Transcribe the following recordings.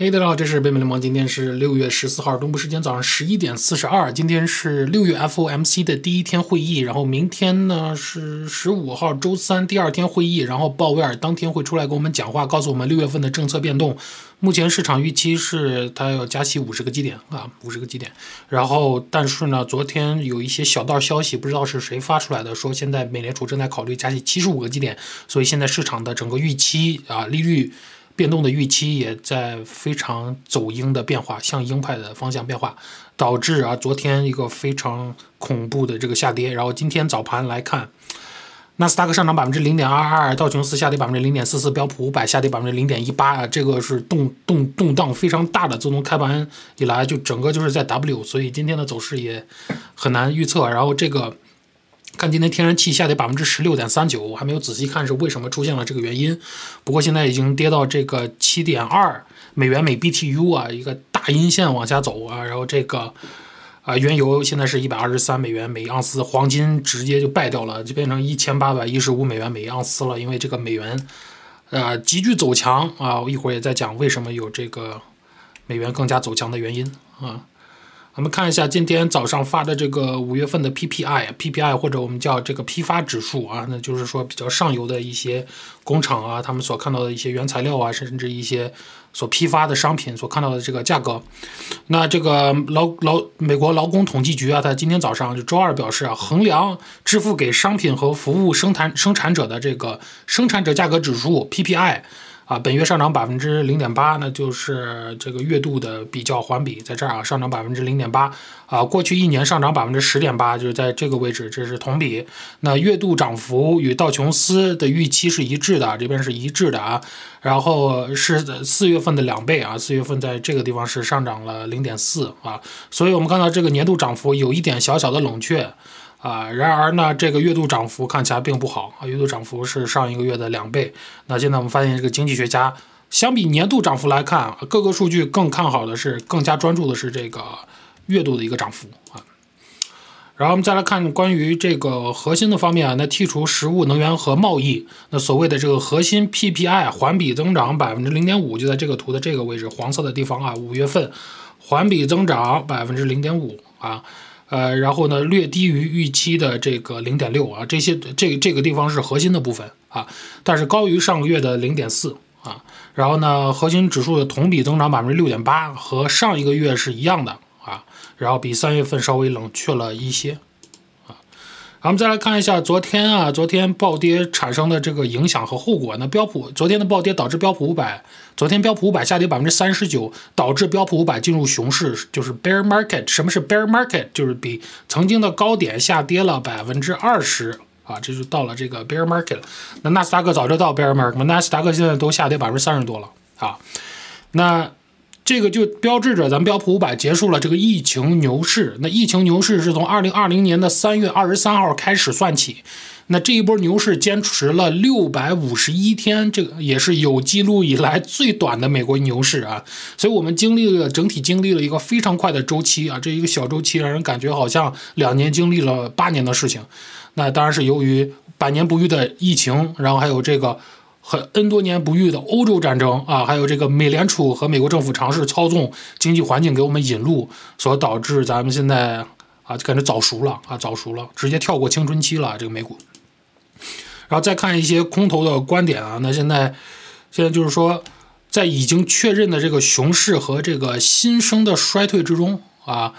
嘿，大家好，这是北美联盟。今天是六月十四号，东部时间早上十一点四十二。今天是六月 FOMC 的第一天会议，然后明天呢是十五号周三第二天会议，然后鲍威尔当天会出来给我们讲话，告诉我们六月份的政策变动。目前市场预期是他要加息五十个基点啊，五十个基点。然后，但是呢，昨天有一些小道消息，不知道是谁发出来的，说现在美联储正在考虑加息七十五个基点，所以现在市场的整个预期啊，利率。变动的预期也在非常走鹰的变化，向鹰派的方向变化，导致啊昨天一个非常恐怖的这个下跌。然后今天早盘来看，纳斯达克上涨百分之零点二二，道琼斯下跌百分之零点四四，标普五百下跌百分之零点一八啊，这个是动动动荡非常大的。自从开盘以来，就整个就是在 W，所以今天的走势也很难预测。然后这个。看今天天然气下跌百分之十六点三九，我还没有仔细看是为什么出现了这个原因。不过现在已经跌到这个七点二美元每 BTU 啊，一个大阴线往下走啊。然后这个啊，原油现在是一百二十三美元每盎司，黄金直接就败掉了，就变成一千八百一十五美元每盎司了。因为这个美元呃急剧走强啊，我一会儿也在讲为什么有这个美元更加走强的原因啊。我们看一下今天早上发的这个五月份的 PPI，PPI 或者我们叫这个批发指数啊，那就是说比较上游的一些工厂啊，他们所看到的一些原材料啊，甚至一些所批发的商品所看到的这个价格。那这个劳劳美国劳工统计局啊，它今天早上就周二表示啊，衡量支付给商品和服务生产生产者的这个生产者价格指数 PPI。啊，本月上涨百分之零点八，那就是这个月度的比较环比，在这儿啊上涨百分之零点八啊，过去一年上涨百分之十点八，就是在这个位置，这是同比。那月度涨幅与道琼斯的预期是一致的，这边是一致的啊，然后是四月份的两倍啊，四月份在这个地方是上涨了零点四啊，所以我们看到这个年度涨幅有一点小小的冷却。啊，然而呢，这个月度涨幅看起来并不好啊，月度涨幅是上一个月的两倍。那现在我们发现，这个经济学家相比年度涨幅来看，各个数据更看好的是，更加专注的是这个月度的一个涨幅啊。然后我们再来看关于这个核心的方面啊，那剔除食物、能源和贸易，那所谓的这个核心 PPI 环比增长百分之零点五，就在这个图的这个位置，黄色的地方啊，五月份环比增长百分之零点五啊。呃，然后呢，略低于预期的这个零点六啊，这些这这个地方是核心的部分啊，但是高于上个月的零点四啊。然后呢，核心指数的同比增长百分之六点八，和上一个月是一样的啊，然后比三月份稍微冷却了一些。我们再来看一下昨天啊，昨天暴跌产生的这个影响和后果。那标普昨天的暴跌导致标普五百，昨天标普五百下跌百分之三十九，导致标普五百进入熊市，就是 bear market。什么是 bear market？就是比曾经的高点下跌了百分之二十啊，这就到了这个 bear market。那纳斯达克早就到 bear market，纳斯达克现在都下跌百分之三十多了啊，那。这个就标志着咱们标普五百结束了这个疫情牛市。那疫情牛市是从二零二零年的三月二十三号开始算起。那这一波牛市坚持了六百五十一天，这个也是有记录以来最短的美国牛市啊。所以我们经历了整体经历了一个非常快的周期啊，这一个小周期让人感觉好像两年经历了八年的事情。那当然是由于百年不遇的疫情，然后还有这个。和 N 多年不遇的欧洲战争啊，还有这个美联储和美国政府尝试操纵经济环境给我们引路，所导致咱们现在啊就感觉早熟了啊早熟了，直接跳过青春期了这个美股。然后再看一些空头的观点啊，那现在现在就是说，在已经确认的这个熊市和这个新生的衰退之中啊。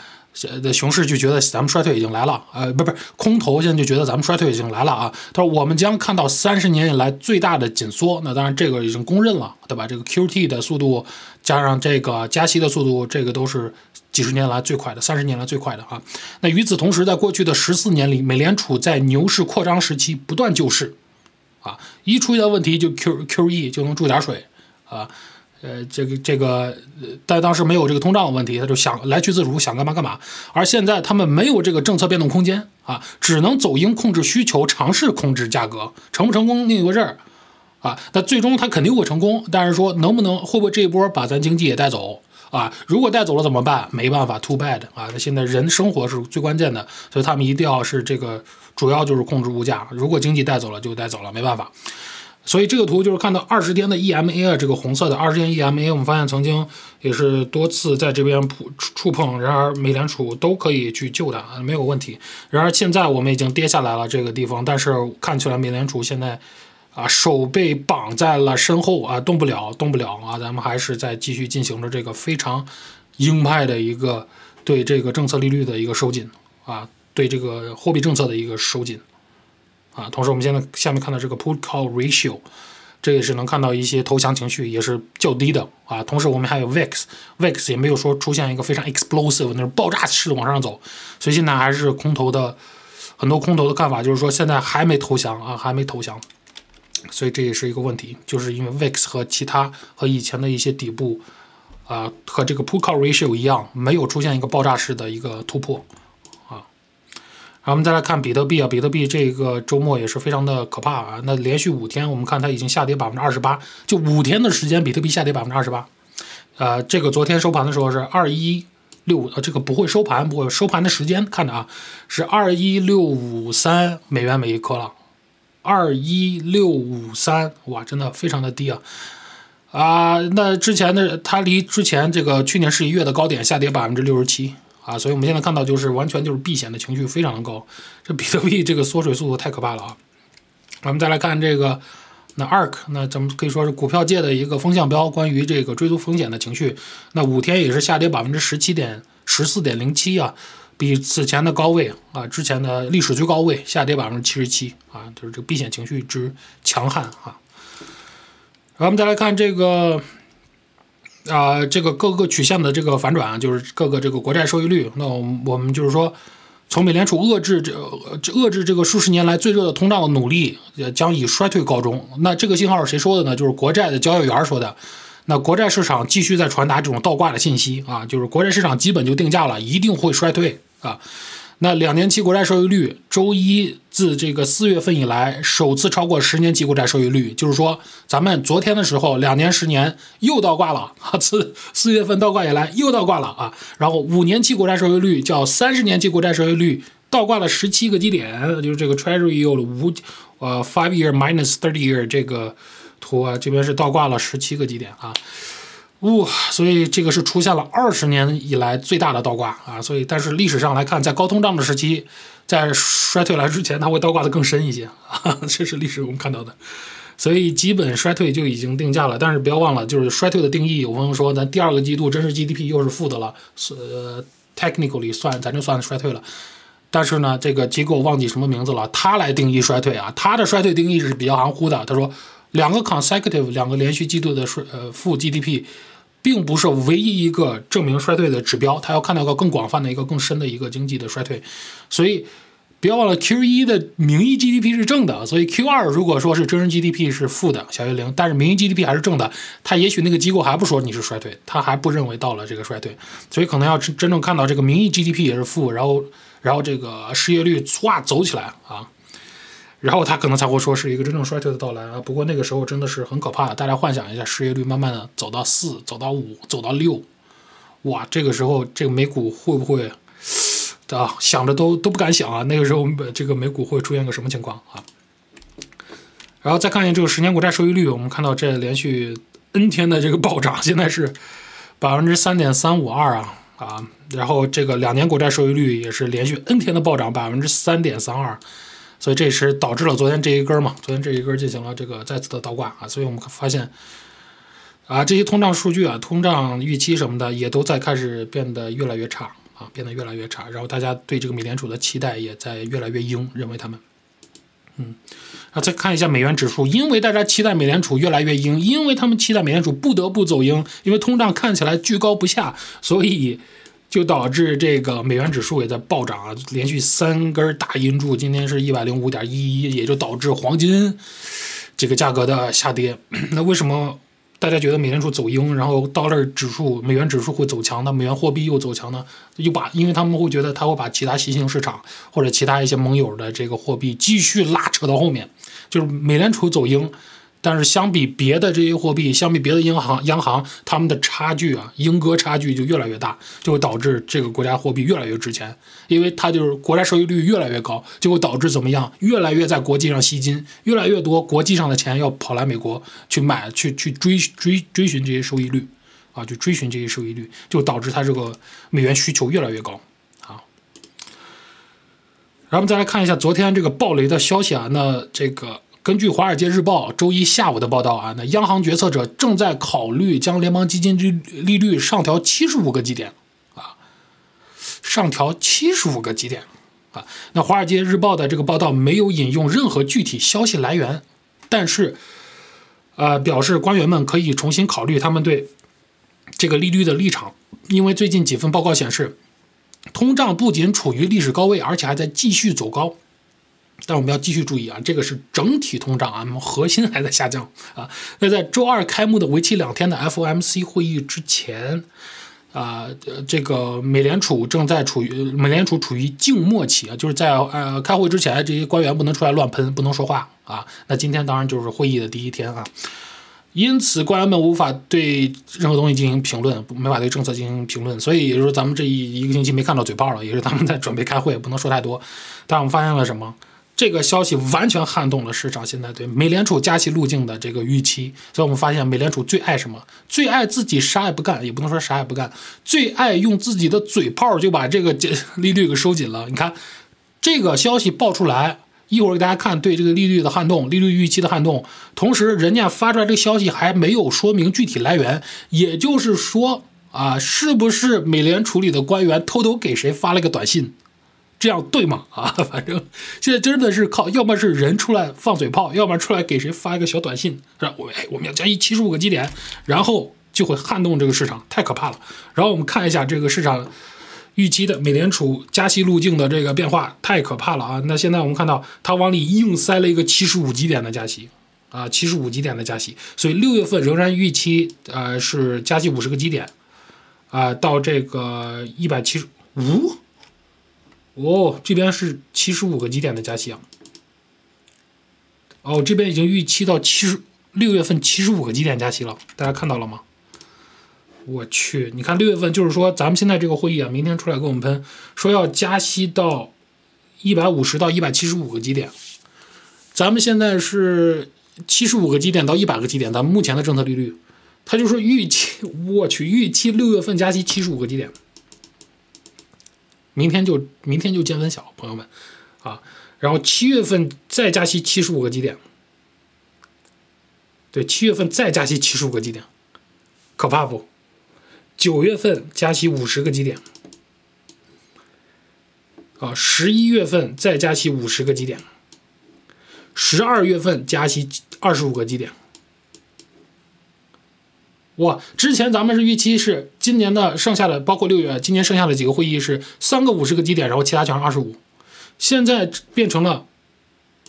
的熊市就觉得咱们衰退已经来了，呃，不不是空头现在就觉得咱们衰退已经来了啊。他说我们将看到三十年以来最大的紧缩，那当然这个已经公认了，对吧？这个 QT 的速度加上这个加息的速度，这个都是几十年来最快的，三十年来最快的啊。那与此同时，在过去的十四年里，美联储在牛市扩张时期不断救市，啊，一出现问题就 Q QE 就能注点水，啊。呃，这个这个，但当时没有这个通胀的问题，他就想来去自如，想干嘛干嘛。而现在他们没有这个政策变动空间啊，只能走鹰控制需求，尝试控制价格，成不成功另一回事儿啊。那最终他肯定会成功，但是说能不能会不会这一波把咱经济也带走啊？如果带走了怎么办？没办法，too bad 啊。那现在人生活是最关键的，所以他们一定要是这个主要就是控制物价。如果经济带走了就带走了，没办法。所以这个图就是看到二十天的 EMA 啊，这个红色的二十天 EMA，我们发现曾经也是多次在这边触触碰，然而美联储都可以去救它，没有问题。然而现在我们已经跌下来了这个地方，但是看起来美联储现在啊手被绑在了身后啊，动不了，动不了啊，咱们还是在继续进行着这个非常鹰派的一个对这个政策利率的一个收紧啊，对这个货币政策的一个收紧。啊，同时我们现在下面看到这个 put call ratio，这也是能看到一些投降情绪也是较低的啊。同时我们还有 VIX，VIX 也没有说出现一个非常 explosive 那种爆炸式的往上走，所以现在还是空头的很多空头的看法就是说现在还没投降啊，还没投降，所以这也是一个问题，就是因为 VIX 和其他和以前的一些底部啊和这个 put call ratio 一样，没有出现一个爆炸式的一个突破。然后我们再来看比特币啊，比特币这个周末也是非常的可怕啊。那连续五天，我们看它已经下跌百分之二十八，就五天的时间，比特币下跌百分之二十八。呃，这个昨天收盘的时候是二一六五，呃，这个不会收盘，不会收盘的时间看着啊，是二一六五三美元每一颗了，二一六五三，哇，真的非常的低啊啊！那之前的它离之前这个去年十一月的高点下跌百分之六十七。啊，所以我们现在看到就是完全就是避险的情绪非常的高，这比特币这个缩水速度太可怕了啊！我们再来看这个那 ARK，那咱们可以说是股票界的一个风向标，关于这个追逐风险的情绪，那五天也是下跌百分之十七点十四点零七啊，比此前的高位啊，之前的历史最高位下跌百分之七十七啊，就是这个避险情绪之强悍啊！然后我们再来看这个。啊，这个各个曲线的这个反转啊，就是各个这个国债收益率。那我们我们就是说，从美联储遏制这遏制这个数十年来最热的通胀的努力，将以衰退告终。那这个信号是谁说的呢？就是国债的交易员说的。那国债市场继续在传达这种倒挂的信息啊，就是国债市场基本就定价了，一定会衰退啊。那两年期国债收益率周一自这个四月份以来首次超过十年期国债收益率，就是说咱们昨天的时候两年十年又倒挂了啊，自 四月份倒挂以来又倒挂了啊，然后五年期国债收益率叫三十年期国债收益率倒挂了十七个基点，就是这个 Treasury yield 五呃 five year minus thirty year 这个图啊，这边是倒挂了十七个基点啊。哇，所以这个是出现了二十年以来最大的倒挂啊！所以，但是历史上来看，在高通胀的时期，在衰退来之前，它会倒挂的更深一些啊，这是历史我们看到的。所以，基本衰退就已经定价了。但是不要忘了，就是衰退的定义。有朋友说，咱第二个季度真实 GDP 又是负的了，是 technically 算咱就算衰退了。但是呢，这个机构忘记什么名字了，他来定义衰退啊，他的衰退定义是比较含糊的。他说，两个 consecutive 两个连续季度的衰呃负 GDP。并不是唯一一个证明衰退的指标，它要看到一个更广泛的一个更深的一个经济的衰退，所以别忘了 Q 一的名义 GDP 是正的，所以 Q 二如果说是真实 GDP 是负的，小于零，但是名义 GDP 还是正的，它也许那个机构还不说你是衰退，它还不认为到了这个衰退，所以可能要真正看到这个名义 GDP 也是负，然后然后这个失业率唰走起来啊。然后他可能才会说是一个真正衰退的到来啊！不过那个时候真的是很可怕的，大家幻想一下，失业率慢慢的走到四，走到五，走到六，哇！这个时候这个美股会不会啊？想着都都不敢想啊！那个时候这个美股会出现个什么情况啊？然后再看一下这个十年国债收益率，我们看到这连续 N 天的这个暴涨，现在是百分之三点三五二啊啊！然后这个两年国债收益率也是连续 N 天的暴涨，百分之三点三二。所以这是导致了昨天这一根嘛？昨天这一根进行了这个再次的倒挂啊！所以我们发现，啊，这些通胀数据啊、通胀预期什么的也都在开始变得越来越差啊，变得越来越差。然后大家对这个美联储的期待也在越来越鹰，认为他们，嗯，啊，再看一下美元指数，因为大家期待美联储越来越鹰，因为他们期待美联储不得不走鹰，因为通胀看起来居高不下，所以。就导致这个美元指数也在暴涨啊，连续三根大阴柱，今天是一百零五点一一，也就导致黄金这个价格的下跌。那为什么大家觉得美联储走鹰，然后到那指数美元指数会走强呢？美元货币又走强呢？又把因为他们会觉得他会把其他新兴市场或者其他一些盟友的这个货币继续拉扯到后面，就是美联储走鹰。但是相比别的这些货币，相比别的银行央行，他们的差距啊，鹰鸽差距就越来越大，就会导致这个国家货币越来越值钱，因为它就是国债收益率越来越高，就会导致怎么样，越来越在国际上吸金，越来越多国际上的钱要跑来美国去买，去去追追追寻这些收益率，啊，去追寻这些收益率，就导致它这个美元需求越来越高啊。然后我们再来看一下昨天这个暴雷的消息啊，那这个根据《华尔街日报》周一下午的报道啊，那央行决策者正在考虑将联邦基金利利率上调七十五个基点啊，上调七十五个基点啊。那《华尔街日报》的这个报道没有引用任何具体消息来源，但是呃表示官员们可以重新考虑他们对这个利率的立场，因为最近几份报告显示。通胀不仅处于历史高位，而且还在继续走高。但我们要继续注意啊，这个是整体通胀啊，我 们核心还在下降啊。那在周二开幕的为期两天的 FOMC 会议之前，啊，这个美联储正在处于美联储处于静默期啊，就是在呃开会之前，这些官员不能出来乱喷，不能说话啊。那今天当然就是会议的第一天啊。因此，官员们无法对任何东西进行评论，没法对政策进行评论。所以，也就是，咱们这一一个星期没看到嘴炮了，也是他们在准备开会，不能说太多。但我们发现了什么？这个消息完全撼动了市场现在对美联储加息路径的这个预期。所以我们发现，美联储最爱什么？最爱自己啥也不干，也不能说啥也不干，最爱用自己的嘴炮就把这个利率给收紧了。你看，这个消息爆出来。一会儿给大家看对这个利率的撼动，利率预期的撼动。同时，人家发出来这个消息还没有说明具体来源，也就是说啊，是不是美联储里的官员偷偷给谁发了个短信？这样对吗？啊，反正现在真的是靠，要么是人出来放嘴炮，要么出来给谁发一个小短信，是吧？我哎，我们要加息七十五个基点，然后就会撼动这个市场，太可怕了。然后我们看一下这个市场。预期的美联储加息路径的这个变化太可怕了啊！那现在我们看到它往里硬塞了一个七十五基点的加息啊，七十五基点的加息，所以六月份仍然预期呃是加息五十个基点啊，到这个一百七十五哦，这边是七十五个基点的加息啊，哦，这边已经预期到七十六月份七十五个基点加息了，大家看到了吗？我去，你看六月份就是说，咱们现在这个会议啊，明天出来给我们喷，说要加息到一百五十到一百七十五个基点。咱们现在是七十五个基点到一百个基点，咱们目前的政策利率，他就说预期，我去，预期六月份加息七十五个基点，明天就明天就见分晓，朋友们啊，然后七月份再加息七十五个基点，对，七月份再加息七十五个基点，可怕不？九月份加息五十个基点，啊，十一月份再加息五十个基点，十二月份加息二十五个基点。哇，之前咱们是预期是今年的剩下的，包括六月，今年剩下的几个会议是三个五十个基点，然后其他全是二十五，现在变成了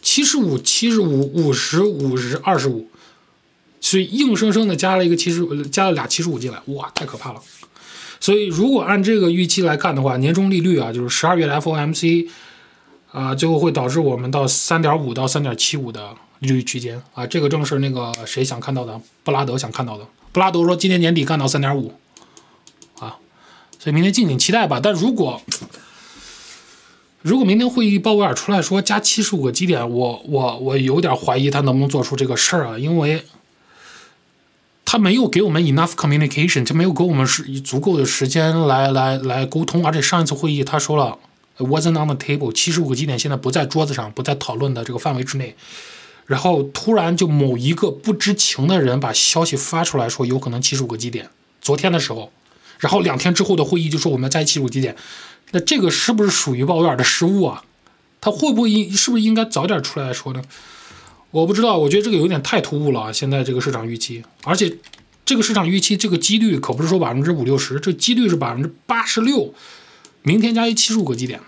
七十五、七十五、五十五十、二十五。所以硬生生的加了一个七十，加了俩七十五进来，哇，太可怕了。所以如果按这个预期来看的话，年终利率啊，就是十二月的 FOMC 啊，最后会导致我们到三点五到三点七五的利率区间啊，这个正是那个谁想看到的，布拉德想看到的。布拉德说今年年底干到三点五啊，所以明天敬请期待吧。但如果如果明天会议鲍威尔出来说加七十五个基点，我我我有点怀疑他能不能做出这个事儿啊，因为。他没有给我们 enough communication，就没有给我们是足够的时间来来来沟通。而且上一次会议他说了，wasn't on the table，七十五个基点现在不在桌子上，不在讨论的这个范围之内。然后突然就某一个不知情的人把消息发出来说有可能七十五个基点。昨天的时候，然后两天之后的会议就说我们要在七十五基点。那这个是不是属于鲍威尔的失误啊？他会不会应是不是应该早点出来说呢？我不知道，我觉得这个有点太突兀了啊！现在这个市场预期，而且这个市场预期这个几率可不是说百分之五六十，这几率是百分之八十六，明天加一七十五个基点，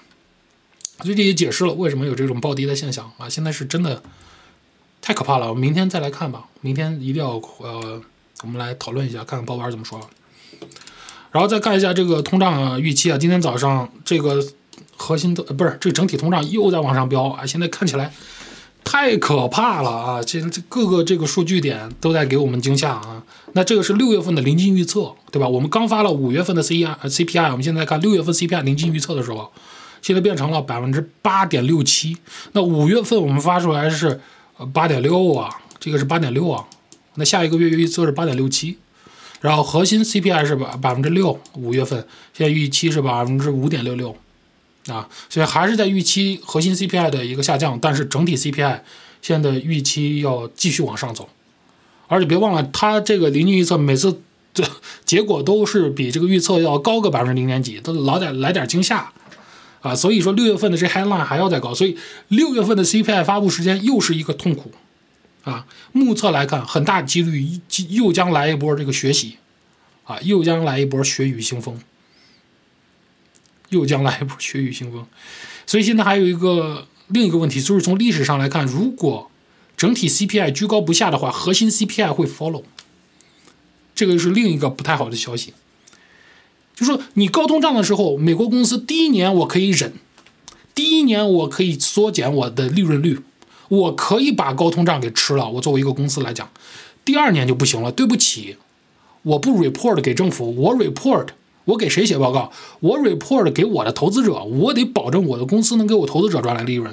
所以这也解释了为什么有这种暴跌的现象啊！现在是真的太可怕了，我们明天再来看吧，明天一定要呃，我们来讨论一下，看看鲍威尔怎么说。然后再看一下这个通胀预期啊，今天早上这个核心的不是这个整体通胀又在往上飙啊，现在看起来。太可怕了啊！这这各个这个数据点都在给我们惊吓啊。那这个是六月份的临近预测，对吧？我们刚发了五月份的 C I C P I，我们现在看六月份 C P I 临近预测的时候，现在变成了百分之八点六七。那五月份我们发出来是八点六啊，这个是八点六啊。那下一个月预测是八点六七，然后核心 C P I 是百百分之六，五月份现在预期是百分之五点六六。啊，所以还是在预期核心 CPI 的一个下降，但是整体 CPI 现在预期要继续往上走，而且别忘了，它这个临近预测每次这结果都是比这个预测要高个百分之零点几，都老得来点惊吓啊，所以说六月份的这 headline 还要再高，所以六月份的 CPI 发布时间又是一个痛苦啊，目测来看，很大几率又将来一波这个学习啊，又将来一波血雨腥风。又将来一波血雨腥风，所以现在还有一个另一个问题，就是从历史上来看，如果整体 CPI 居高不下的话，核心 CPI 会 follow，这个是另一个不太好的消息。就说你高通胀的时候，美国公司第一年我可以忍，第一年我可以缩减我的利润率，我可以把高通胀给吃了。我作为一个公司来讲，第二年就不行了。对不起，我不 report 给政府，我 report。我给谁写报告？我 report 给我的投资者，我得保证我的公司能给我投资者赚来利润，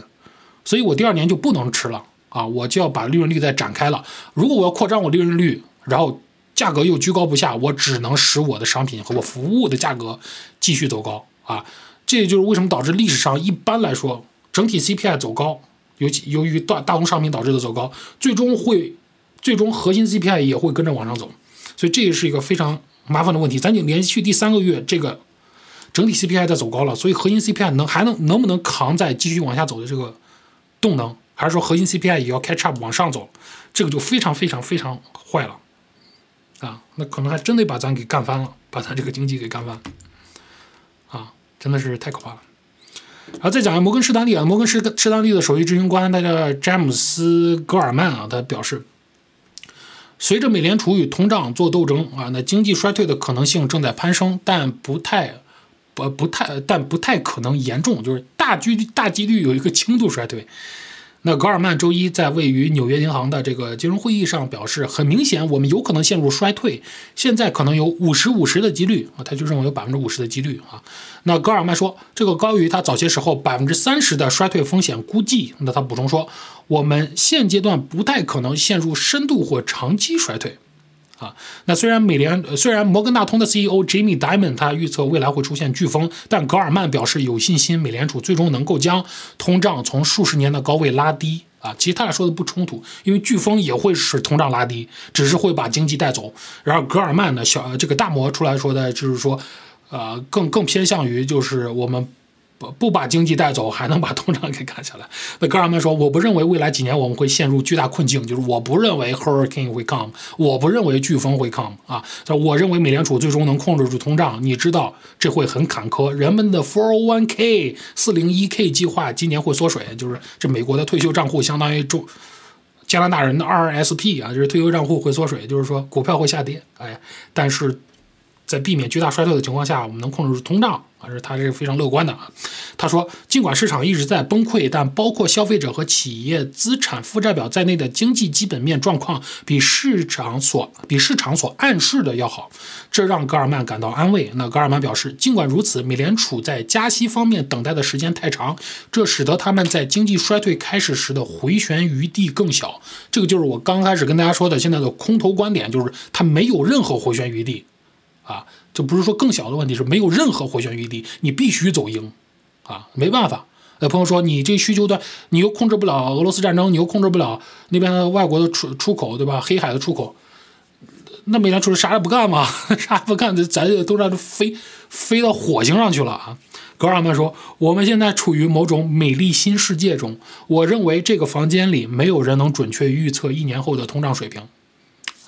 所以我第二年就不能吃了啊！我就要把利润率再展开了。如果我要扩张我利润率，然后价格又居高不下，我只能使我的商品和我服务的价格继续走高啊！这也就是为什么导致历史上一般来说整体 CPI 走高，尤其由于大大宗商品导致的走高，最终会最终核心 CPI 也会跟着往上走，所以这也是一个非常。麻烦的问题，咱就连续第三个月，这个整体 CPI 在走高了，所以核心 CPI 能还能能不能扛在继续往下走的这个动能，还是说核心 CPI 也要 catch up 往上走，这个就非常非常非常坏了啊！那可能还真得把咱给干翻了，把咱这个经济给干翻啊！真的是太可怕了。然后再讲一下摩根士丹利啊，摩根士士丹利的首席执行官，他叫詹姆斯·戈尔曼啊，他表示。随着美联储与通胀做斗争啊，那经济衰退的可能性正在攀升，但不太不不太但不太可能严重，就是大几率大几率有一个轻度衰退。那格尔曼周一在位于纽约银行的这个金融会议上表示，很明显我们有可能陷入衰退，现在可能有五十五十的几率啊，他就认为有百分之五十的几率啊。那格尔曼说，这个高于他早些时候百分之三十的衰退风险估计。那他补充说，我们现阶段不太可能陷入深度或长期衰退。啊，那虽然美联虽然摩根大通的 CEO Jamie Dimon 他预测未来会出现飓风，但格尔曼表示有信心美联储最终能够将通胀从数十年的高位拉低。啊，其实他俩说的不冲突，因为飓风也会使通胀拉低，只是会把经济带走。然后格尔曼呢，小这个大摩出来说的就是说，呃，更更偏向于就是我们。不不把经济带走，还能把通胀给干下来。那哥尔曼说：“我不认为未来几年我们会陷入巨大困境，就是我不认为 hurricane 会 come，我不认为飓风会 come 啊。我认为美联储最终能控制住通胀。你知道这会很坎坷。人们的 401k、四零一 k 计划今年会缩水，就是这美国的退休账户相当于中加拿大人的 RSP 啊，就是退休账户会缩水，就是说股票会下跌。哎，但是。”在避免巨大衰退的情况下，我们能控制住通胀啊，是他是非常乐观的啊。他说，尽管市场一直在崩溃，但包括消费者和企业资产负债表在内的经济基本面状况比市场所比市场所暗示的要好，这让戈尔曼感到安慰。那戈尔曼表示，尽管如此，美联储在加息方面等待的时间太长，这使得他们在经济衰退开始时的回旋余地更小。这个就是我刚开始跟大家说的现在的空头观点，就是它没有任何回旋余地。啊，就不是说更小的问题，是没有任何回旋余地，你必须走赢，啊，没办法。有朋友说你这需求端，你又控制不了俄罗斯战争，你又控制不了那边的外国的出出口，对吧？黑海的出口，那美联储啥也不干嘛，啥也不干，咱都让飞飞到火星上去了啊。格尔曼说，我们现在处于某种美丽新世界中，我认为这个房间里没有人能准确预测一年后的通胀水平。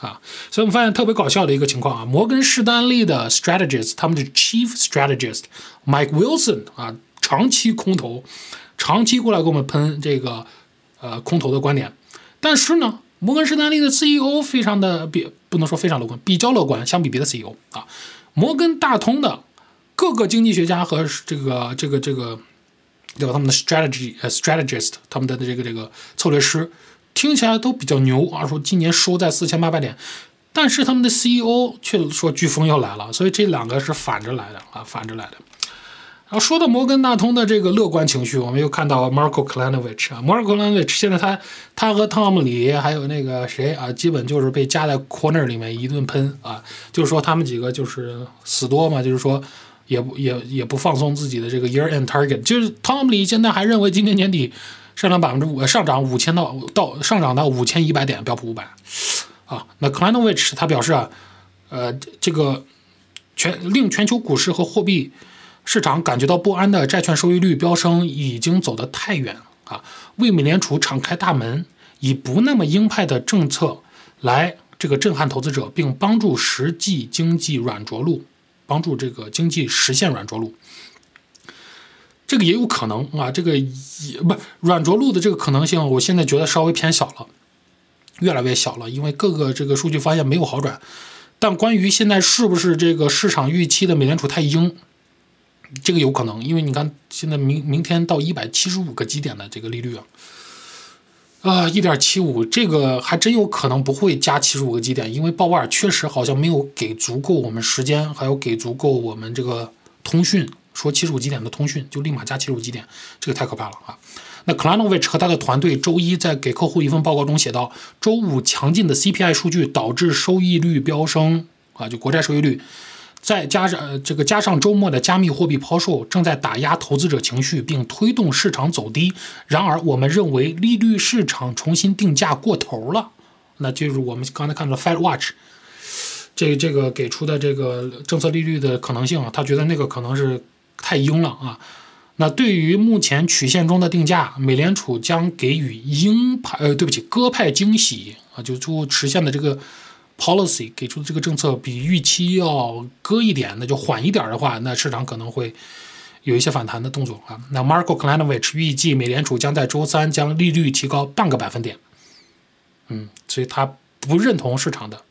啊，所以我们发现特别搞笑的一个情况啊，摩根士丹利的 strategist，他们的 chief strategist Mike Wilson 啊，长期空头，长期过来给我们喷这个呃空头的观点，但是呢，摩根士丹利的 CEO 非常的比不能说非常乐观，比较乐观，相比别的 CEO 啊，摩根大通的各个经济学家和这个这个这个对吧？他们的 strategy 呃 strategist，他们的这个这个策略师，听起来都比较牛啊，说今年收在四千八百点，但是他们的 CEO 却说飓风要来了，所以这两个是反着来的啊，反着来的。然后说到摩根大通的这个乐观情绪，我们又看到 Marco Klanovich 啊，Marco Klanovich 现在他他和汤姆里还有那个谁啊，基本就是被夹在 corner 里面一顿喷啊，就是说他们几个就是死多嘛，就是说也不也也不放松自己的这个 year end target，就是汤姆里现在还认为今年年底上涨百分之五，上涨五千到到上涨到五千一百点标普五百啊，那 Klanovich 他表示啊，呃，这个全令全球股市和货币。市场感觉到不安的债券收益率飙升已经走得太远啊！为美联储敞开大门，以不那么鹰派的政策来这个震撼投资者，并帮助实际经济软着陆，帮助这个经济实现软着陆。这个也有可能啊，这个也不软着陆的这个可能性，我现在觉得稍微偏小了，越来越小了，因为各个这个数据发现没有好转。但关于现在是不是这个市场预期的美联储太鹰？这个有可能，因为你看现在明明天到一百七十五个基点的这个利率啊，啊，一点七五，这个还真有可能不会加七十五个基点，因为鲍威尔确实好像没有给足够我们时间，还有给足够我们这个通讯，说七十五基点的通讯就立马加七十五基点，这个太可怕了啊！那 Klanovich 和他的团队周一在给客户一份报告中写道，周五强劲的 CPI 数据导致收益率飙升啊，就国债收益率。再加上呃这个加上周末的加密货币抛售，正在打压投资者情绪，并推动市场走低。然而，我们认为利率市场重新定价过头了。那就是我们刚才看到 Fed Watch 这这个给出的这个政策利率的可能性啊，他觉得那个可能是太鹰了啊。那对于目前曲线中的定价，美联储将给予鹰派呃，对不起，鸽派惊喜啊，就就实现的这个。policy 给出的这个政策比预期要搁一点，那就缓一点的话，那市场可能会有一些反弹的动作啊。那 Marco Klanovich 预计美联储将在周三将利率提高半个百分点，嗯，所以他不认同市场的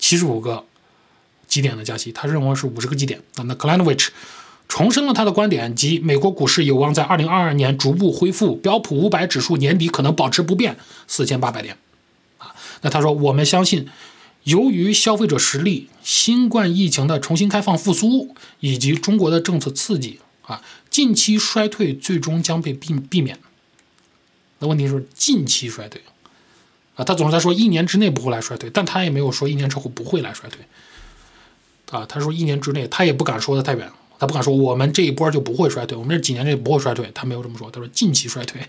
七十五个基点的加息，他认为是五十个基点啊。那 Klanovich 重申了他的观点，即美国股市有望在二零二二年逐步恢复，标普五百指数年底可能保持不变四千八百点啊。那他说，我们相信。由于消费者实力、新冠疫情的重新开放复苏，以及中国的政策刺激啊，近期衰退最终将被避避免。那问题是近期衰退啊，他总是在说一年之内不会来衰退，但他也没有说一年之后不会来衰退啊。他说一年之内，他也不敢说的太远，他不敢说我们这一波就不会衰退，我们这几年内不会衰退，他没有这么说。他说近期衰退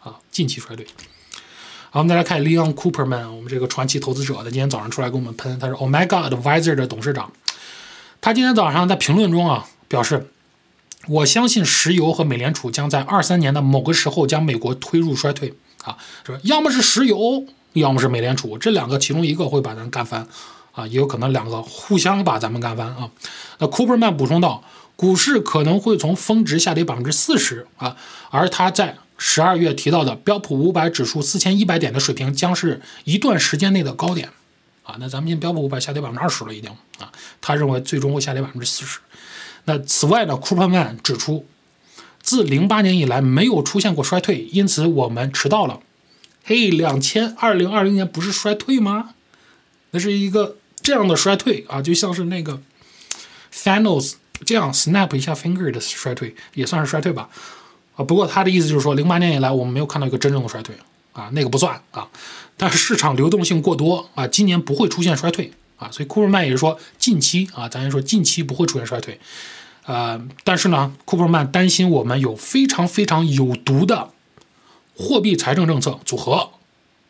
啊，近期衰退。好，我们再来看 Leon Cooperman，我们这个传奇投资者，他今天早上出来给我们喷，他是 Omega Advisor 的董事长。他今天早上在评论中啊表示，我相信石油和美联储将在二三年的某个时候将美国推入衰退啊，说要么是石油，要么是美联储，这两个其中一个会把咱干翻啊，也有可能两个互相把咱们干翻啊。那 Cooperman 补充道，股市可能会从峰值下跌百分之四十啊，而他在。十二月提到的标普五百指数四千一百点的水平将是一段时间内的高点，啊，那咱们现在标普五百下跌百分之二十了已经啊，他认为最终会下跌百分之四十。那此外呢，库珀曼指出，自零八年以来没有出现过衰退，因此我们迟到了。嘿，两千二零二零年不是衰退吗？那是一个这样的衰退啊，就像是那个 Thanos 这样 snap 一下 finger 的衰退，也算是衰退吧。啊，不过他的意思就是说，零八年以来我们没有看到一个真正的衰退啊，那个不算啊。但是市场流动性过多啊，今年不会出现衰退啊。所以库珀曼也是说，近期啊，咱也说近期不会出现衰退。呃，但是呢，库珀曼担心我们有非常非常有毒的货币财政政策组合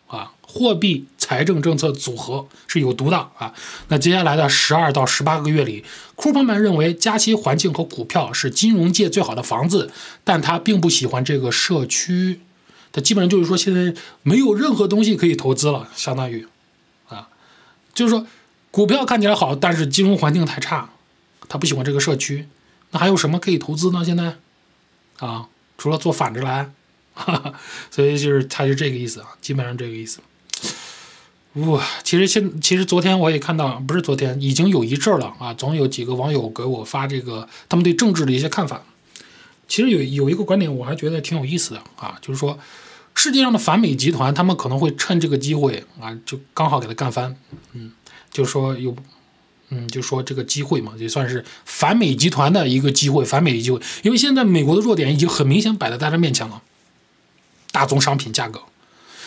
啊，货币。财政政策组合是有毒的啊！那接下来的十二到十八个月里，库珀曼认为加息环境和股票是金融界最好的房子，但他并不喜欢这个社区。他基本上就是说，现在没有任何东西可以投资了，相当于啊，就是说股票看起来好，但是金融环境太差，他不喜欢这个社区。那还有什么可以投资呢？现在啊，除了做反着来，哈哈，所以就是他是这个意思啊，基本上这个意思。哇，其实现其实昨天我也看到，不是昨天，已经有一阵了啊，总有几个网友给我发这个他们对政治的一些看法。其实有有一个观点我还觉得挺有意思的啊，就是说世界上的反美集团他们可能会趁这个机会啊，就刚好给他干翻，嗯，就说有。嗯，就说这个机会嘛，也算是反美集团的一个机会，反美的机会。因为现在美国的弱点已经很明显摆在大家面前了，大宗商品价格。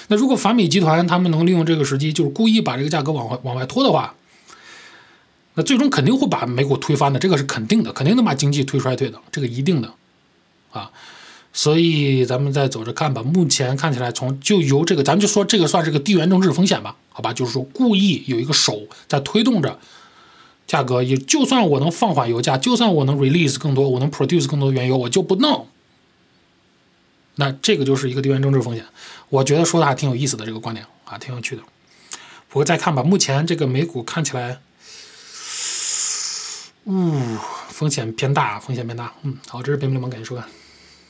那如果反美集团他们能利用这个时机，就是故意把这个价格往外往外拖的话，那最终肯定会把美股推翻的，这个是肯定的，肯定能把经济推衰退的，这个一定的啊。所以咱们再走着看吧。目前看起来，从就由这个，咱们就说这个算是个地缘政治风险吧，好吧，就是说故意有一个手在推动着。价格也就算我能放缓油价，就算我能 release 更多，我能 produce 更多原油，我就不弄。那这个就是一个地缘政治风险。我觉得说的还挺有意思的这个观点啊，挺有趣的。不过再看吧，目前这个美股看起来，呜，风险偏大，风险偏大。嗯，好，这是北美联盟，感谢收看。